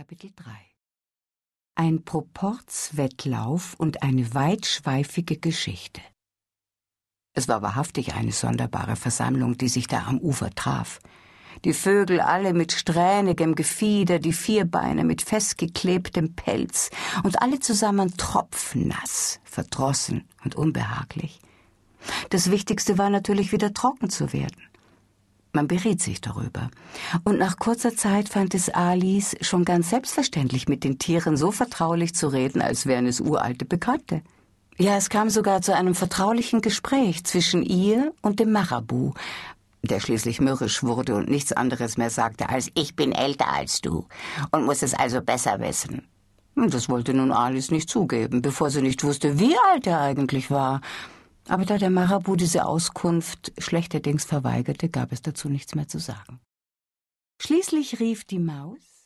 Kapitel 3 Ein Proportswettlauf und eine weitschweifige Geschichte. Es war wahrhaftig eine sonderbare Versammlung, die sich da am Ufer traf. Die Vögel alle mit strähnigem Gefieder, die Vierbeine mit festgeklebtem Pelz und alle zusammen tropfnass, verdrossen und unbehaglich. Das Wichtigste war natürlich wieder trocken zu werden. Man beriet sich darüber. Und nach kurzer Zeit fand es Alice schon ganz selbstverständlich, mit den Tieren so vertraulich zu reden, als wären es uralte Bekannte. Ja, es kam sogar zu einem vertraulichen Gespräch zwischen ihr und dem Marabu, der schließlich mürrisch wurde und nichts anderes mehr sagte als Ich bin älter als du und muss es also besser wissen. Das wollte nun Alice nicht zugeben, bevor sie nicht wusste, wie alt er eigentlich war. Aber da der Marabu diese Auskunft schlechterdings verweigerte, gab es dazu nichts mehr zu sagen. Schließlich rief die Maus